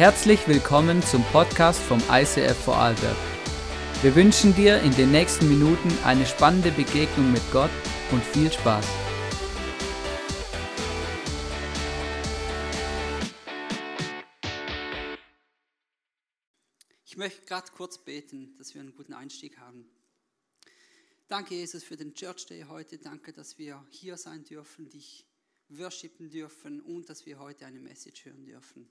Herzlich willkommen zum Podcast vom ICF Vorarlberg. Wir wünschen dir in den nächsten Minuten eine spannende Begegnung mit Gott und viel Spaß. Ich möchte gerade kurz beten, dass wir einen guten Einstieg haben. Danke, Jesus, für den Church Day heute. Danke, dass wir hier sein dürfen, dich worshipen dürfen und dass wir heute eine Message hören dürfen.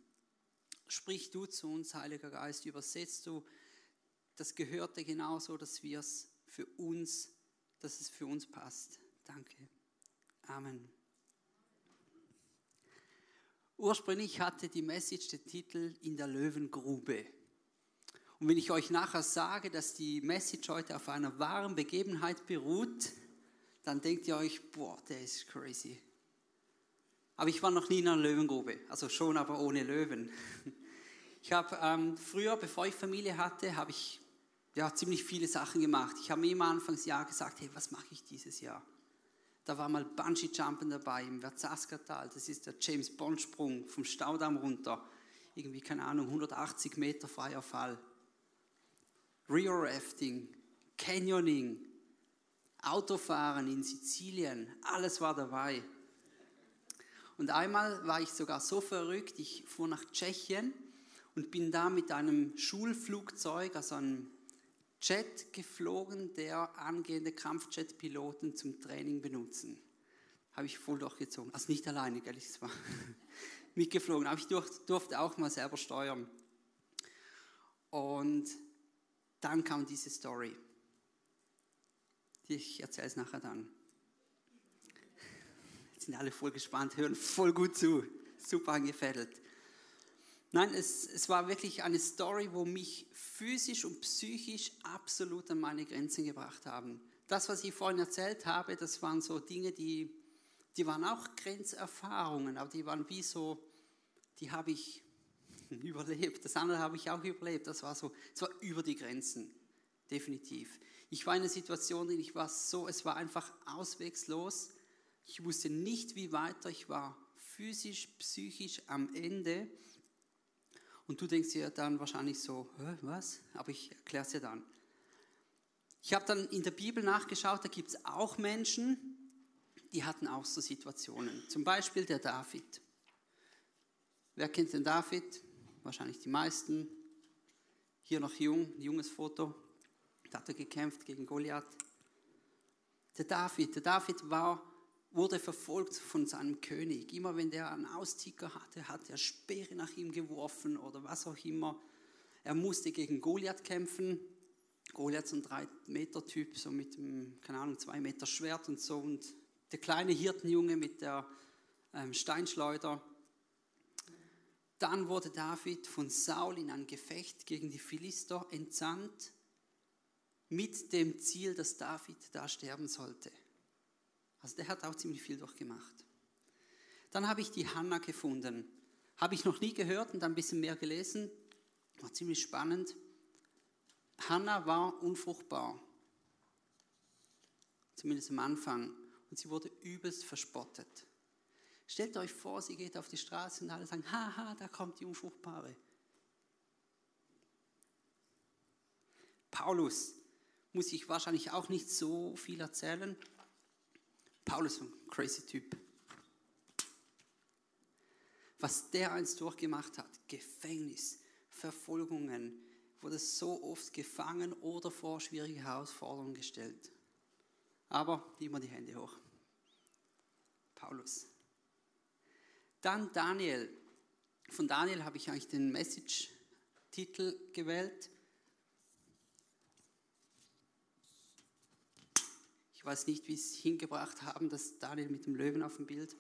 Sprich du zu uns, Heiliger Geist, übersetzt du das Gehörte genauso, dass wir es für uns, dass es für uns passt. Danke. Amen. Ursprünglich hatte die Message den Titel In der Löwengrube. Und wenn ich euch nachher sage, dass die Message heute auf einer wahren Begebenheit beruht, dann denkt ihr euch, boah, der ist crazy. Aber ich war noch nie in einer Löwengrube, also schon, aber ohne Löwen. Ich habe ähm, früher, bevor ich Familie hatte, habe ich ja, ziemlich viele Sachen gemacht. Ich habe mir immer Anfangsjahr gesagt, hey, was mache ich dieses Jahr? Da war mal Bungee Jumpen dabei im Verzaskatal. Das ist der James Bond Sprung vom Staudamm runter. Irgendwie, keine Ahnung, 180 Meter freier Fall. Rio Rafting, Canyoning, Autofahren in Sizilien, alles war dabei. Und einmal war ich sogar so verrückt, ich fuhr nach Tschechien und bin da mit einem Schulflugzeug, also einem Jet geflogen, der angehende Kampfjet-Piloten zum Training benutzen. Habe ich voll durchgezogen. Also nicht alleine, gell, es war mitgeflogen, aber ich durfte auch mal selber steuern. Und dann kam diese Story. Ich erzähle es nachher dann. Jetzt sind alle voll gespannt, hören voll gut zu. Super angefädelt. Nein, es, es war wirklich eine Story, wo mich physisch und psychisch absolut an meine Grenzen gebracht haben. Das, was ich vorhin erzählt habe, das waren so Dinge, die, die waren auch Grenzerfahrungen, aber die waren wie so, die habe ich überlebt. Das andere habe ich auch überlebt. Das war so, es war über die Grenzen, definitiv. Ich war in einer Situation, in ich war so, es war einfach auswegslos. Ich wusste nicht, wie weiter. Ich war physisch, psychisch am Ende. Und du denkst dir dann wahrscheinlich so, was? Aber ich erkläre es dir dann. Ich habe dann in der Bibel nachgeschaut, da gibt es auch Menschen, die hatten auch so Situationen. Zum Beispiel der David. Wer kennt den David? Wahrscheinlich die meisten. Hier noch jung, ein junges Foto. Da hat er gekämpft gegen Goliath. Der David, der David war wurde verfolgt von seinem König. Immer wenn der einen Austicker hatte, hat er Speere nach ihm geworfen oder was auch immer. Er musste gegen Goliath kämpfen. Goliath ist ein 3-Meter-Typ, so mit einem, keine Ahnung, 2 Meter Schwert und so. Und der kleine Hirtenjunge mit der ähm, Steinschleuder. Dann wurde David von Saul in ein Gefecht gegen die Philister entsandt, mit dem Ziel, dass David da sterben sollte. Also der hat auch ziemlich viel durchgemacht. Dann habe ich die Hanna gefunden. Habe ich noch nie gehört und ein bisschen mehr gelesen. War ziemlich spannend. Hanna war unfruchtbar. Zumindest am Anfang. Und sie wurde übelst verspottet. Stellt euch vor, sie geht auf die Straße und alle sagen, haha, da kommt die Unfruchtbare. Paulus muss ich wahrscheinlich auch nicht so viel erzählen. Paulus ein crazy Typ. Was der einst durchgemacht hat, Gefängnis, Verfolgungen, wurde so oft gefangen oder vor schwierige Herausforderungen gestellt. Aber immer die Hände hoch. Paulus. Dann Daniel. Von Daniel habe ich eigentlich den Message-Titel gewählt. Ich weiß nicht, wie sie es hingebracht haben, dass Daniel mit dem Löwen auf dem Bild.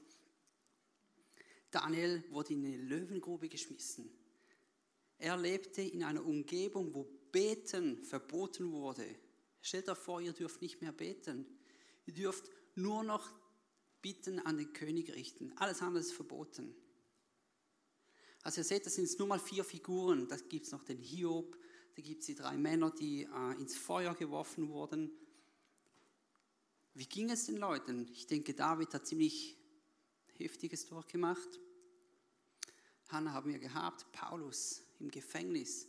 Daniel wurde in eine Löwengrube geschmissen. Er lebte in einer Umgebung, wo Beten verboten wurde. Stellt euch vor, ihr dürft nicht mehr beten. Ihr dürft nur noch Bitten an den König richten. Alles andere ist verboten. Also ihr seht, das sind nur mal vier Figuren. Da gibt es noch den Hiob, da gibt es die drei Männer, die äh, ins Feuer geworfen wurden. Wie ging es den Leuten? Ich denke, David hat ziemlich Heftiges durchgemacht. Hannah haben wir gehabt, Paulus im Gefängnis.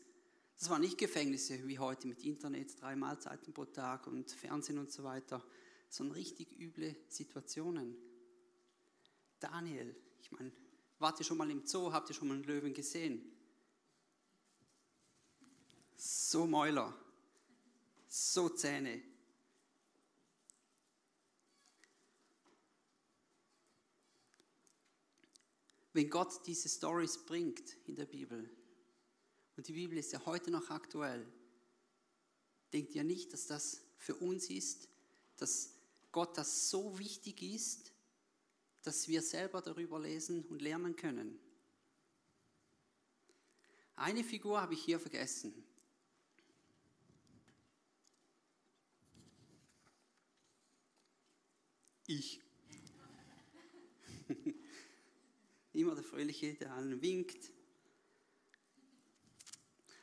Das waren nicht Gefängnisse wie heute mit Internet, drei Mahlzeiten pro Tag und Fernsehen und so weiter, sondern richtig üble Situationen. Daniel, ich meine, wart ihr schon mal im Zoo, habt ihr schon mal einen Löwen gesehen? So Mäuler, so Zähne. Wenn Gott diese Stories bringt in der Bibel, und die Bibel ist ja heute noch aktuell, denkt ihr nicht, dass das für uns ist, dass Gott das so wichtig ist, dass wir selber darüber lesen und lernen können? Eine Figur habe ich hier vergessen. Ich. Immer der Fröhliche, der allen winkt.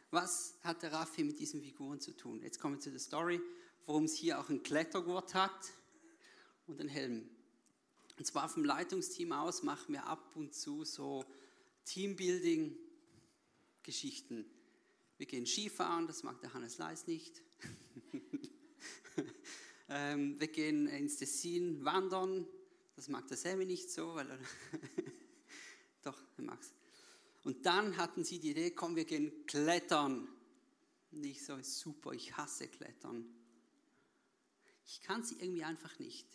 Was hat der Raffi mit diesen Figuren zu tun? Jetzt kommen wir zu der Story, warum es hier auch einen Klettergurt hat und einen Helm. Und zwar vom Leitungsteam aus machen wir ab und zu so Teambuilding-Geschichten. Wir gehen Skifahren, das mag der Hannes Leis nicht. ähm, wir gehen ins Tessin wandern, das mag der Sammy nicht so, weil er Doch, er mag's. Und dann hatten sie die Idee, komm, wir gehen klettern. Und ich so, super, ich hasse Klettern. Ich kann sie irgendwie einfach nicht.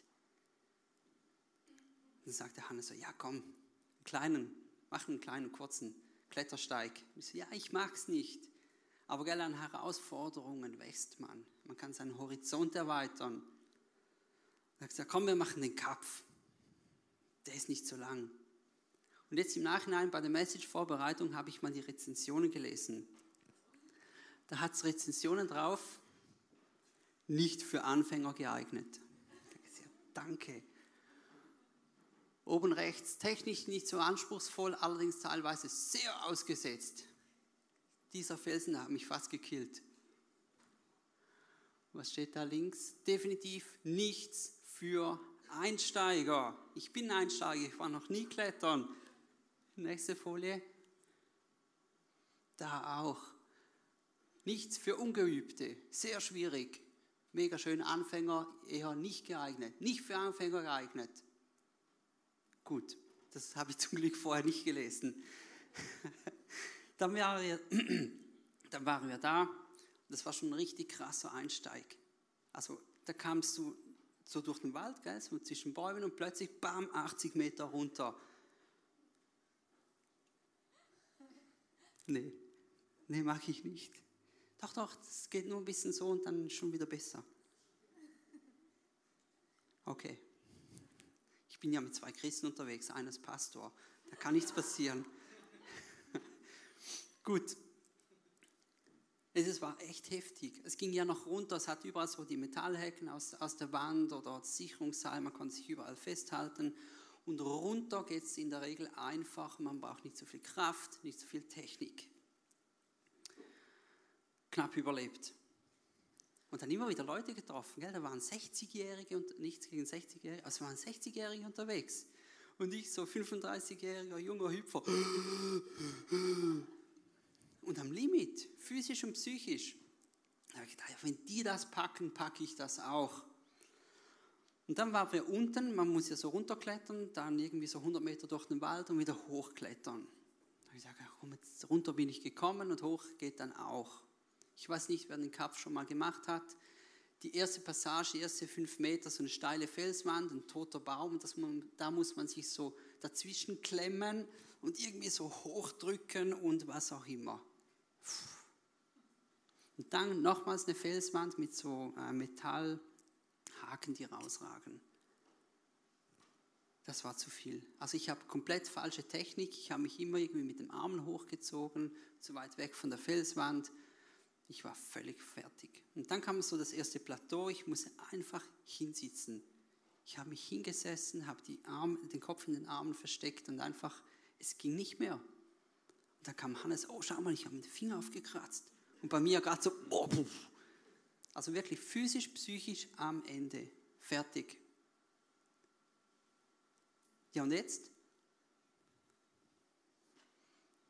Dann sagte Hannes so, ja komm, einen kleinen, mach einen kleinen, kurzen Klettersteig. Ich so, ja, ich mag's nicht. Aber gell, an Herausforderungen wächst man. Man kann seinen Horizont erweitern. Er hat gesagt, komm, wir machen den Kapf. Der ist nicht so lang. Und jetzt im Nachhinein bei der Message-Vorbereitung habe ich mal die Rezensionen gelesen. Da hat es Rezensionen drauf, nicht für Anfänger geeignet. Danke. Oben rechts, technisch nicht so anspruchsvoll, allerdings teilweise sehr ausgesetzt. Dieser Felsen hat mich fast gekillt. Was steht da links? Definitiv nichts für Einsteiger. Ich bin Einsteiger, ich war noch nie klettern. Nächste Folie. Da auch. Nichts für Ungeübte. Sehr schwierig. Mega schön. Anfänger eher nicht geeignet. Nicht für Anfänger geeignet. Gut, das habe ich zum Glück vorher nicht gelesen. dann, waren wir, dann waren wir da. Das war schon ein richtig krasser Einsteig. Also da kamst du so durch den Wald, gell, so zwischen Bäumen und plötzlich, bam, 80 Meter runter Nee, nee, mag ich nicht. Doch, doch, es geht nur ein bisschen so und dann schon wieder besser. Okay. Ich bin ja mit zwei Christen unterwegs, einer ist Pastor. Da kann nichts passieren. Gut. Es war echt heftig. Es ging ja noch runter, es hat überall so die Metallhecken aus, aus der Wand oder Sicherungsseil, man konnte sich überall festhalten. Und runter geht es in der Regel einfach, man braucht nicht so viel Kraft, nicht so viel Technik. Knapp überlebt. Und dann immer wieder Leute getroffen, gell? da waren 60-Jährige und nichts gegen 60-Jährige, also waren 60-Jährige unterwegs. Und ich so 35-jähriger junger Hüpfer. Und am Limit, physisch und psychisch. Da habe ich gedacht, wenn die das packen, packe ich das auch. Und dann waren wir unten, man muss ja so runterklettern, dann irgendwie so 100 Meter durch den Wald und wieder hochklettern. Da habe ich gesagt, komm, jetzt runter bin ich gekommen und hoch geht dann auch. Ich weiß nicht, wer den Kapf schon mal gemacht hat. Die erste Passage, die erste fünf Meter, so eine steile Felswand, ein toter Baum, das man, da muss man sich so dazwischen klemmen und irgendwie so hochdrücken und was auch immer. Und dann nochmals eine Felswand mit so äh, Metall. Haken, die rausragen. Das war zu viel. Also ich habe komplett falsche Technik. Ich habe mich immer irgendwie mit den Armen hochgezogen, zu weit weg von der Felswand. Ich war völlig fertig. Und dann kam so das erste Plateau. Ich musste einfach hinsitzen. Ich habe mich hingesessen, habe den Kopf in den Armen versteckt und einfach, es ging nicht mehr. Und dann kam Hannes, oh schau mal, ich habe den Finger aufgekratzt. Und bei mir gerade so, oh, also wirklich physisch, psychisch am Ende. Fertig. Ja, und jetzt?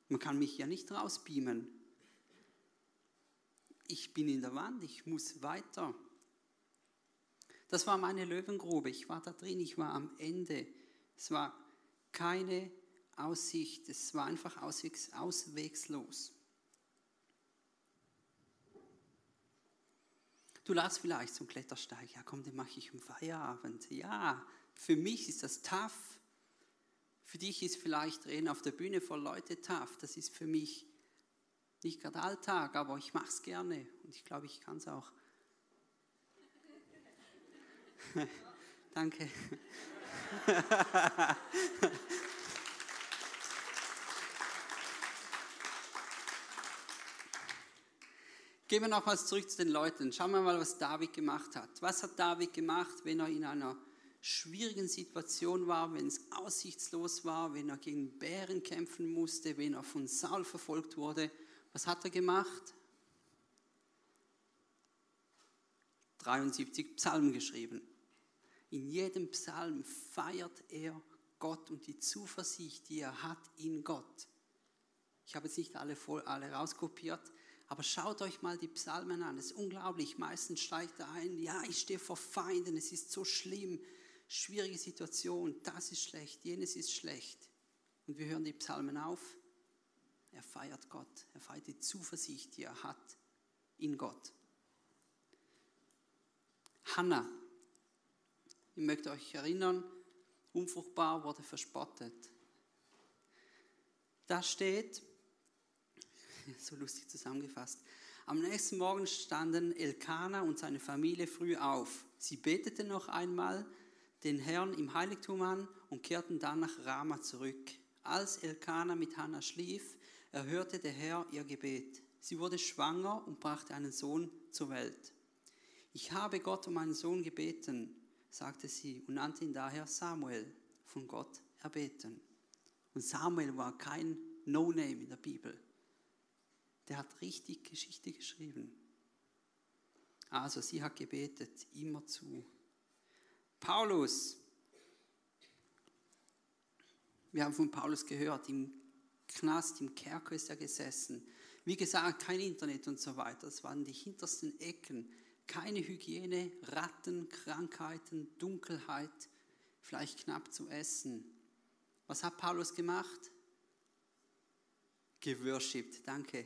Man kann mich ja nicht rausbeamen. Ich bin in der Wand, ich muss weiter. Das war meine Löwengrube. Ich war da drin, ich war am Ende. Es war keine Aussicht, es war einfach auswegs, auswegslos. Du ladst vielleicht zum Klettersteig, ja komm, den mache ich im Feierabend. Ja, für mich ist das tough. Für dich ist vielleicht Reden auf der Bühne vor Leute tough. Das ist für mich nicht gerade Alltag, aber ich mache es gerne und ich glaube, ich kann es auch. Danke. Gehen wir nochmals zurück zu den Leuten. Schauen wir mal, was David gemacht hat. Was hat David gemacht, wenn er in einer schwierigen Situation war, wenn es aussichtslos war, wenn er gegen Bären kämpfen musste, wenn er von Saul verfolgt wurde? Was hat er gemacht? 73 Psalmen geschrieben. In jedem Psalm feiert er Gott und die Zuversicht, die er hat in Gott. Ich habe jetzt nicht alle, voll, alle rauskopiert, aber schaut euch mal die Psalmen an. Es ist unglaublich. Meistens steigt er ein, ja, ich stehe vor Feinden, es ist so schlimm, schwierige Situation, das ist schlecht, jenes ist schlecht. Und wir hören die Psalmen auf. Er feiert Gott, er feiert die Zuversicht, die er hat in Gott. Hannah, ich möchte euch erinnern, unfruchtbar wurde verspottet. Da steht, so lustig zusammengefasst, am nächsten Morgen standen Elkanah und seine Familie früh auf. Sie beteten noch einmal den Herrn im Heiligtum an und kehrten dann nach Rama zurück. Als Elkanah mit Hannah schlief, erhörte der Herr ihr Gebet. Sie wurde schwanger und brachte einen Sohn zur Welt. Ich habe Gott um einen Sohn gebeten sagte sie und nannte ihn daher Samuel, von Gott erbeten. Und Samuel war kein No-Name in der Bibel. Der hat richtig Geschichte geschrieben. Also sie hat gebetet, immer zu. Paulus. Wir haben von Paulus gehört, im Knast, im Kerker ist er gesessen. Wie gesagt, kein Internet und so weiter. Das waren die hintersten Ecken keine Hygiene, Ratten, Krankheiten, Dunkelheit, vielleicht knapp zu essen. Was hat Paulus gemacht? Geworshipped, danke.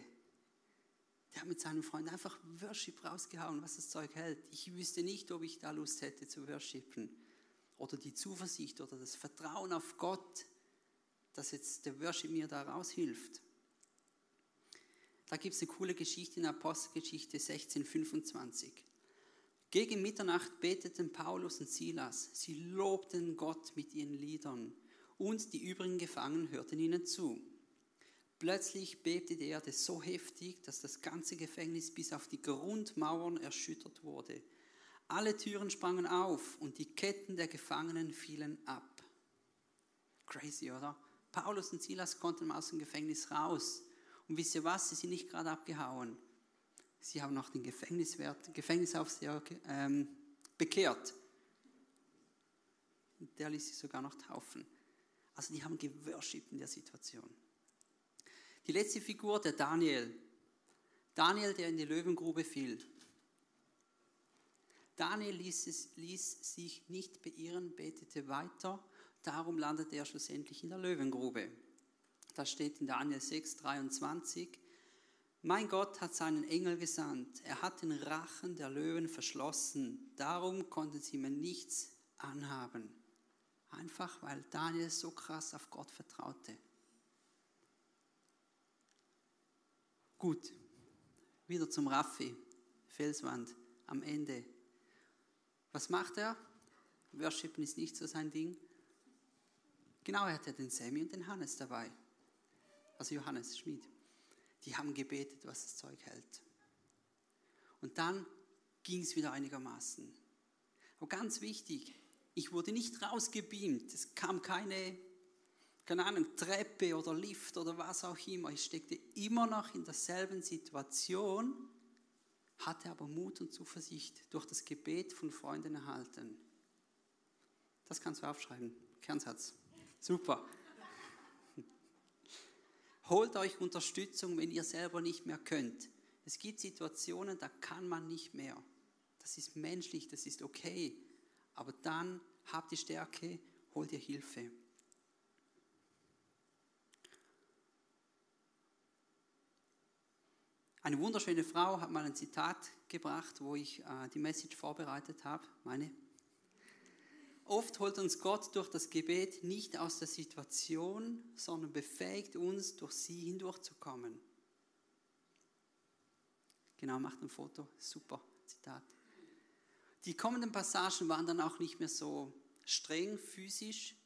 Der hat mit seinem Freund einfach Worship rausgehauen, was das Zeug hält. Ich wüsste nicht, ob ich da Lust hätte zu worshipen. Oder die Zuversicht oder das Vertrauen auf Gott, dass jetzt der Worship mir da raushilft. Da gibt es eine coole Geschichte in Apostelgeschichte 1625. Gegen Mitternacht beteten Paulus und Silas. Sie lobten Gott mit ihren Liedern und die übrigen Gefangenen hörten ihnen zu. Plötzlich bebte die Erde so heftig, dass das ganze Gefängnis bis auf die Grundmauern erschüttert wurde. Alle Türen sprangen auf und die Ketten der Gefangenen fielen ab. Crazy, oder? Paulus und Silas konnten aus dem Gefängnis raus. Und wisst ihr was? Sie sind nicht gerade abgehauen. Sie haben noch den Gefängniswert, Gefängnisaufseher ähm, bekehrt. Der ließ sich sogar noch taufen. Also die haben geworshipped in der Situation. Die letzte Figur, der Daniel. Daniel, der in die Löwengrube fiel. Daniel ließ, es, ließ sich nicht beirren, betete weiter. Darum landete er schlussendlich in der Löwengrube. Das steht in Daniel 6, 23. Mein Gott hat seinen Engel gesandt. Er hat den Rachen der Löwen verschlossen. Darum konnten sie mir nichts anhaben. Einfach weil Daniel so krass auf Gott vertraute. Gut, wieder zum Raffi, Felswand, am Ende. Was macht er? Worshipen ist nicht so sein Ding. Genau, er hatte den Sammy und den Hannes dabei also Johannes Schmid, die haben gebetet, was das Zeug hält. Und dann ging es wieder einigermaßen. Aber ganz wichtig, ich wurde nicht rausgebeamt. Es kam keine, keine Ahnung, Treppe oder Lift oder was auch immer. Ich steckte immer noch in derselben Situation, hatte aber Mut und Zuversicht durch das Gebet von Freunden erhalten. Das kannst du aufschreiben. Kernsatz. Super. Holt euch Unterstützung, wenn ihr selber nicht mehr könnt. Es gibt Situationen, da kann man nicht mehr. Das ist menschlich, das ist okay. Aber dann habt die Stärke, holt ihr Hilfe. Eine wunderschöne Frau hat mal ein Zitat gebracht, wo ich äh, die Message vorbereitet habe, meine. Oft holt uns Gott durch das Gebet nicht aus der Situation, sondern befähigt uns, durch sie hindurchzukommen. Genau, macht ein Foto. Super Zitat. Die kommenden Passagen waren dann auch nicht mehr so streng physisch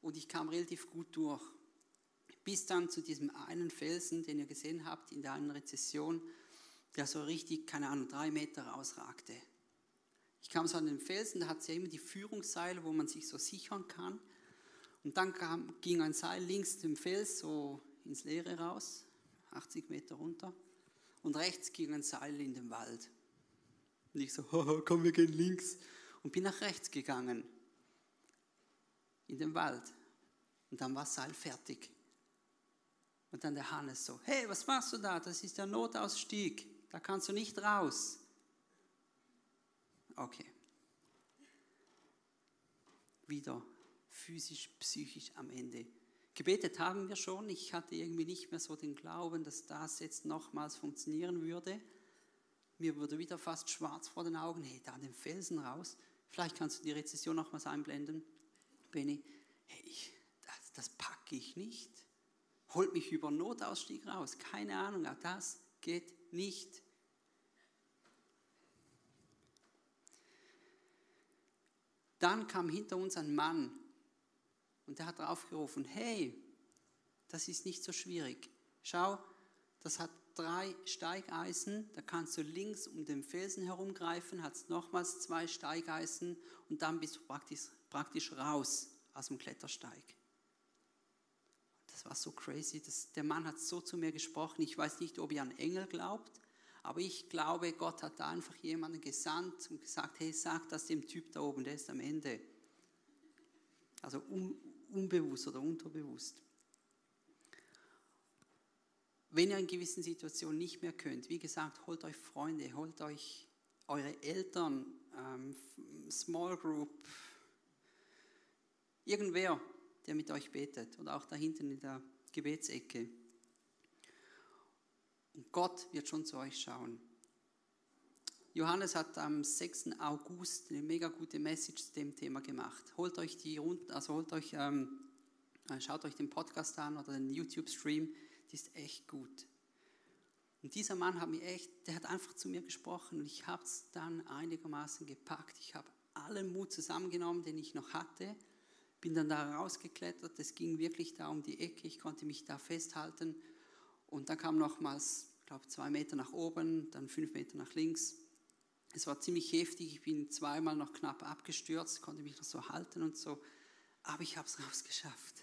und ich kam relativ gut durch bis dann zu diesem einen Felsen, den ihr gesehen habt in der einen Rezession, der so richtig, keine Ahnung, drei Meter rausragte. Ich kam so an den Felsen, da hat es ja immer die Führungsseile, wo man sich so sichern kann. Und dann kam, ging ein Seil links dem Fels so ins Leere raus, 80 Meter runter. Und rechts ging ein Seil in den Wald. Und ich so, komm, wir gehen links. Und bin nach rechts gegangen, in den Wald. Und dann war das Seil fertig. Und dann der Hannes so, hey, was machst du da? Das ist der Notausstieg, da kannst du nicht raus. Okay. Wieder physisch, psychisch am Ende. Gebetet haben wir schon. Ich hatte irgendwie nicht mehr so den Glauben, dass das jetzt nochmals funktionieren würde. Mir wurde wieder fast schwarz vor den Augen. Hey, da an den Felsen raus. Vielleicht kannst du die Rezession nochmals einblenden, Benny. Hey, das, das packe ich nicht holt mich über Notausstieg raus. Keine Ahnung, das geht nicht. Dann kam hinter uns ein Mann und der hat aufgerufen, hey, das ist nicht so schwierig. Schau, das hat drei Steigeisen, da kannst du links um den Felsen herumgreifen, hat nochmals zwei Steigeisen und dann bist du praktisch, praktisch raus aus dem Klettersteig war so crazy. Das, der Mann hat so zu mir gesprochen. Ich weiß nicht, ob ihr an Engel glaubt, aber ich glaube, Gott hat da einfach jemanden gesandt und gesagt, hey, sag das dem Typ da oben, der ist am Ende. Also un, unbewusst oder unterbewusst. Wenn ihr in gewissen Situationen nicht mehr könnt, wie gesagt, holt euch Freunde, holt euch eure Eltern, ähm, Small Group, irgendwer, der mit euch betet oder auch da hinten in der Gebetsecke. Und Gott wird schon zu euch schauen. Johannes hat am 6. August eine mega gute Message zu dem Thema gemacht. Holt euch die also holt euch, ähm, äh, schaut euch den Podcast an oder den YouTube-Stream, die ist echt gut. Und dieser Mann hat mir echt, der hat einfach zu mir gesprochen und ich habe es dann einigermaßen gepackt. Ich habe allen Mut zusammengenommen, den ich noch hatte bin dann da rausgeklettert, es ging wirklich da um die Ecke, ich konnte mich da festhalten. Und dann kam nochmals, ich glaube, zwei Meter nach oben, dann fünf Meter nach links. Es war ziemlich heftig, ich bin zweimal noch knapp abgestürzt, konnte mich noch so halten und so, aber ich habe es rausgeschafft.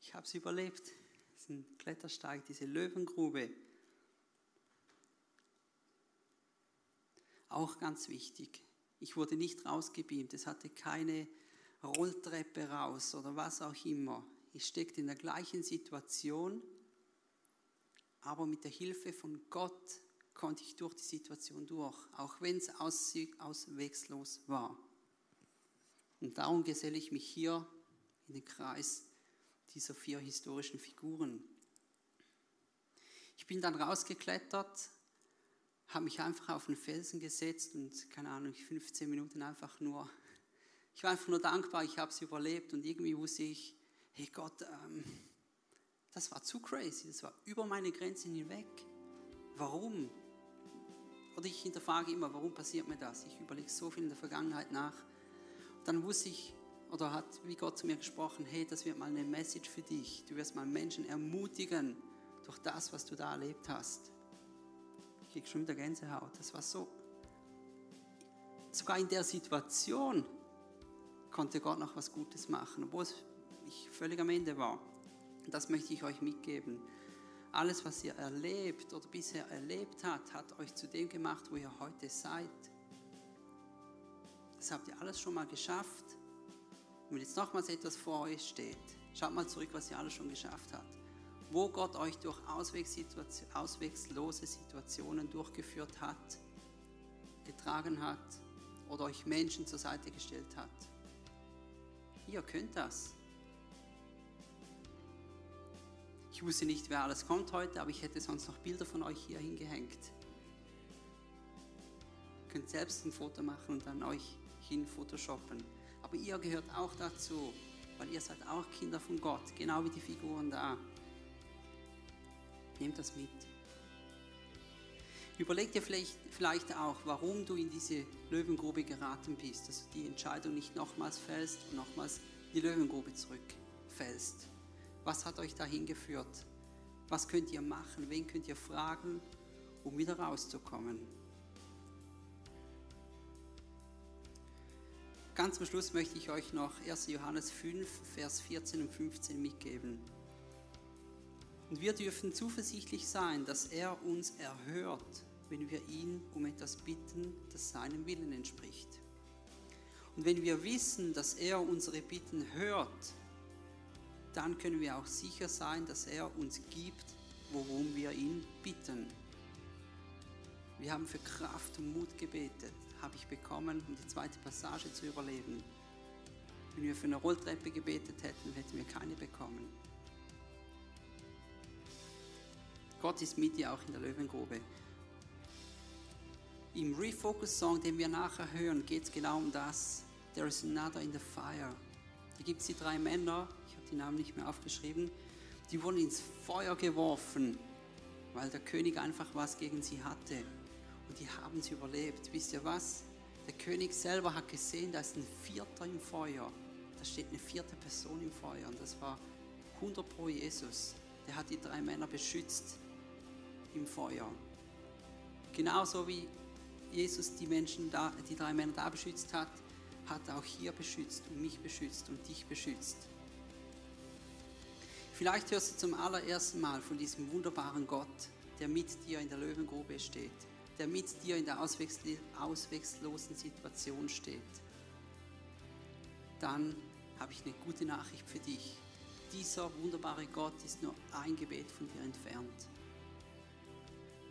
Ich habe es überlebt, diesen Klettersteig, diese Löwengrube. Auch ganz wichtig, ich wurde nicht rausgebeamt, es hatte keine Rolltreppe raus oder was auch immer. Ich steckte in der gleichen Situation, aber mit der Hilfe von Gott konnte ich durch die Situation durch, auch wenn es auswegslos war. Und darum geselle ich mich hier in den Kreis dieser vier historischen Figuren. Ich bin dann rausgeklettert, habe mich einfach auf den Felsen gesetzt und keine Ahnung, 15 Minuten einfach nur ich war einfach nur dankbar, ich habe es überlebt und irgendwie wusste ich, hey Gott, ähm, das war zu crazy, das war über meine Grenzen hinweg. Warum? Oder ich hinterfrage immer, warum passiert mir das? Ich überlege so viel in der Vergangenheit nach. Und dann wusste ich, oder hat wie Gott zu mir gesprochen, hey, das wird mal eine Message für dich. Du wirst mal Menschen ermutigen durch das, was du da erlebt hast. Ich kriege schon wieder Gänsehaut. Das war so, sogar in der Situation konnte Gott noch was Gutes machen, obwohl ich völlig am Ende war. Das möchte ich euch mitgeben. Alles, was ihr erlebt oder bisher erlebt habt, hat euch zu dem gemacht, wo ihr heute seid. Das habt ihr alles schon mal geschafft. Und wenn jetzt nochmals etwas vor euch steht, schaut mal zurück, was ihr alles schon geschafft habt. wo Gott euch durch auswegslose Situationen durchgeführt hat, getragen hat oder euch Menschen zur Seite gestellt hat. Ihr könnt das. Ich wusste nicht, wer alles kommt heute, aber ich hätte sonst noch Bilder von euch hier hingehängt. Ihr könnt selbst ein Foto machen und dann euch hin photoshoppen. Aber ihr gehört auch dazu, weil ihr seid auch Kinder von Gott, genau wie die Figuren da. Nehmt das mit. Überleg dir vielleicht, vielleicht auch, warum du in diese Löwengrube geraten bist, dass du die Entscheidung nicht nochmals fällst und nochmals in die Löwengrube zurückfällst. Was hat euch dahin geführt? Was könnt ihr machen? Wen könnt ihr fragen, um wieder rauszukommen? Ganz zum Schluss möchte ich euch noch 1. Johannes 5, Vers 14 und 15 mitgeben. Und wir dürfen zuversichtlich sein, dass er uns erhört, wenn wir ihn um etwas bitten, das seinem Willen entspricht. Und wenn wir wissen, dass er unsere Bitten hört, dann können wir auch sicher sein, dass er uns gibt, worum wir ihn bitten. Wir haben für Kraft und Mut gebetet, habe ich bekommen, um die zweite Passage zu überleben. Wenn wir für eine Rolltreppe gebetet hätten, hätten wir keine bekommen. Gott ist mit dir auch in der Löwengrube. Im Refocus-Song, den wir nachher hören, geht es genau um das. There is another in the fire. Da gibt es die drei Männer, die Namen nicht mehr aufgeschrieben, die wurden ins Feuer geworfen, weil der König einfach was gegen sie hatte. Und die haben sie überlebt. Wisst ihr was? Der König selber hat gesehen, da ist ein Vierter im Feuer. Da steht eine vierte Person im Feuer. Und das war 100 pro Jesus. Der hat die drei Männer beschützt im Feuer. Genauso wie Jesus die Menschen da, die drei Männer da beschützt hat, hat er auch hier beschützt und mich beschützt und dich beschützt. Vielleicht hörst du zum allerersten Mal von diesem wunderbaren Gott, der mit dir in der Löwengrube steht, der mit dir in der ausweglosen Situation steht. Dann habe ich eine gute Nachricht für dich. Dieser wunderbare Gott ist nur ein Gebet von dir entfernt.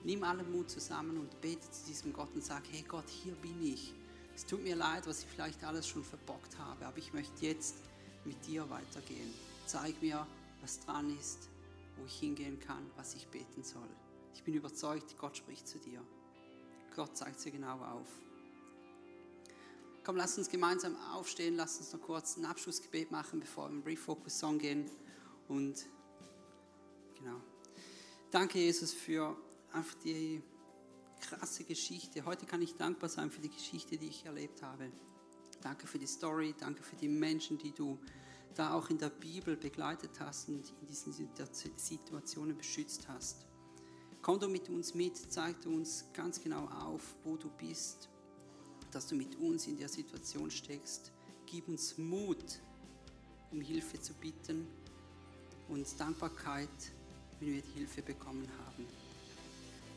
Nimm allen Mut zusammen und bete zu diesem Gott und sag, hey Gott, hier bin ich. Es tut mir leid, was ich vielleicht alles schon verbockt habe, aber ich möchte jetzt mit dir weitergehen. Zeig mir, was dran ist, wo ich hingehen kann, was ich beten soll. Ich bin überzeugt, Gott spricht zu dir. Gott zeigt dir genau auf. Komm, lass uns gemeinsam aufstehen, lass uns noch kurz ein Abschlussgebet machen, bevor wir im Refocus-Song gehen. Und genau. Danke, Jesus, für einfach die krasse Geschichte. Heute kann ich dankbar sein für die Geschichte, die ich erlebt habe. Danke für die Story, danke für die Menschen, die du da auch in der Bibel begleitet hast und in diesen Situationen beschützt hast. Komm du mit uns mit, zeig du uns ganz genau auf, wo du bist, dass du mit uns in der Situation steckst. Gib uns Mut, um Hilfe zu bitten und Dankbarkeit, wenn wir die Hilfe bekommen haben.